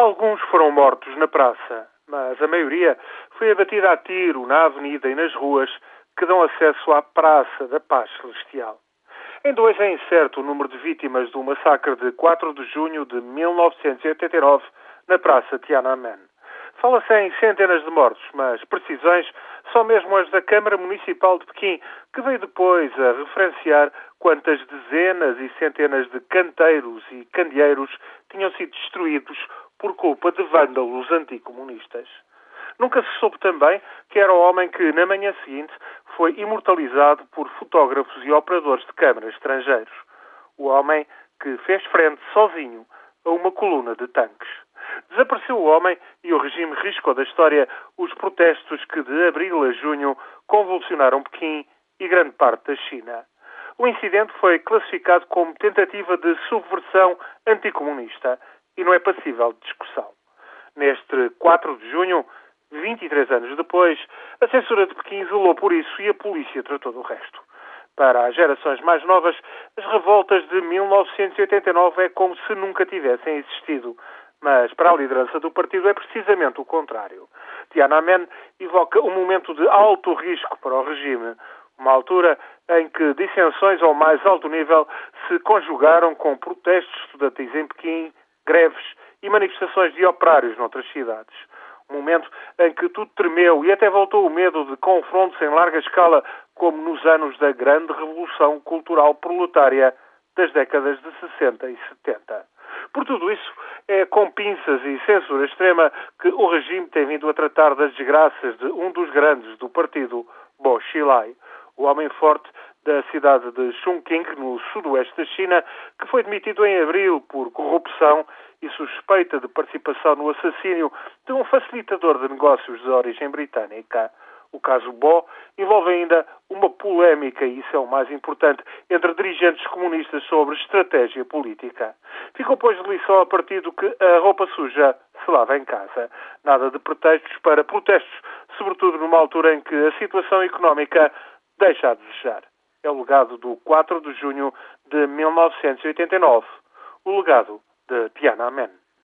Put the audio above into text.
Alguns foram mortos na praça, mas a maioria foi abatida a tiro na avenida e nas ruas que dão acesso à Praça da Paz Celestial. Em dois é incerto o número de vítimas do massacre de 4 de junho de 1989 na Praça Tiananmen. Fala-se em centenas de mortos, mas precisões são mesmo as da Câmara Municipal de Pequim, que veio depois a referenciar quantas dezenas e centenas de canteiros e candeeiros tinham sido destruídos por culpa de vândalos anticomunistas. Nunca se soube também que era o homem que, na manhã seguinte, foi imortalizado por fotógrafos e operadores de câmaras estrangeiros. O homem que fez frente sozinho a uma coluna de tanques. Desapareceu o homem e o regime riscou da história os protestos que de abril a junho convulsionaram Pequim e grande parte da China. O incidente foi classificado como tentativa de subversão anticomunista e não é passível de discussão. Neste 4 de junho, 23 anos depois, a censura de Pequim isolou por isso e a polícia tratou do resto. Para as gerações mais novas, as revoltas de 1989 é como se nunca tivessem existido. Mas para a liderança do partido é precisamente o contrário. Tiananmen evoca um momento de alto risco para o regime, uma altura em que dissensões ao mais alto nível se conjugaram com protestos estudantis em Pequim, greves e manifestações de operários noutras cidades. Um momento em que tudo tremeu e até voltou o medo de confrontos em larga escala, como nos anos da grande revolução cultural proletária das décadas de 60 e 70. Por tudo isso, é com pinças e censura extrema que o regime tem vindo a tratar das desgraças de um dos grandes do partido, Bo Xilai, o homem forte da cidade de Chongqing, no sudoeste da China, que foi demitido em abril por corrupção e suspeita de participação no assassínio de um facilitador de negócios de origem britânica. O caso Bo envolve ainda uma polémica, e isso é o mais importante, entre dirigentes comunistas sobre estratégia política. Ficou, pois, de lição a partir do que a roupa suja se lava em casa. Nada de pretextos para protestos, sobretudo numa altura em que a situação económica deixa a desejar. É o legado do 4 de junho de 1989, o legado de Tiananmen.